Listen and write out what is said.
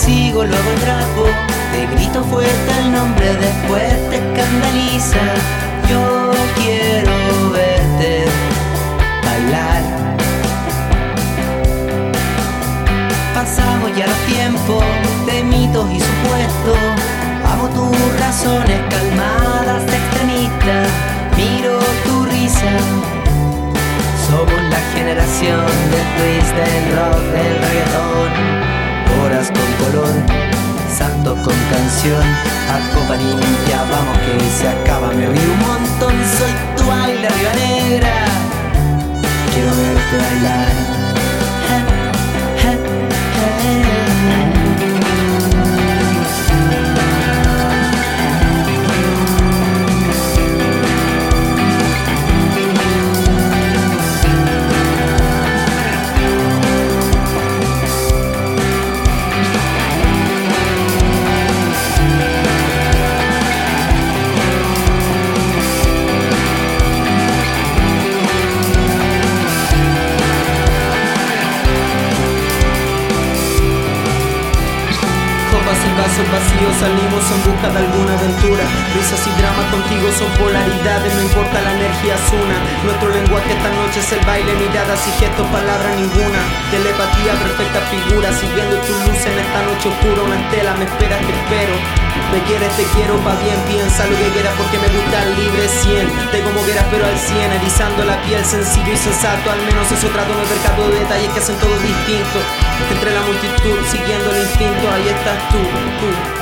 persigo, luego trapo. Te grito fuerte el nombre, después te escandaliza. Yo quiero verte bailar. Pasamos ya los tiempos de mitos y supuestos. Amo tus razones calmadas, extremistas. Miro tu risa. Somos la generación del twist, del rock, del reggaetón. Horas con color, santos con canción. A copa limpia, vamos que se acaba. Me río un montón, soy tu arriba negra. Quiero verte bailar. Copas y vasos vacíos salimos en busca de alguna aventura. Risas y drama contigo son polaridades, no importa la energía es una. Nuestro lenguaje esta noche es el baile, miradas y gestos, palabra ninguna. Telepatía, perfecta figura, siguiendo tu luz en esta noche oscura Una estela, me esperas, te espero. Me quieres, te quiero, pa' bien, piensa lo que quieras porque me gusta el libre 100 Te como quieras pero al 100, erizando la piel, sencillo y sensato. Al menos eso trato, me percato de detalles que hacen todo distinto Entre la multitud, siguiendo el instinto, ahí estás tú, tú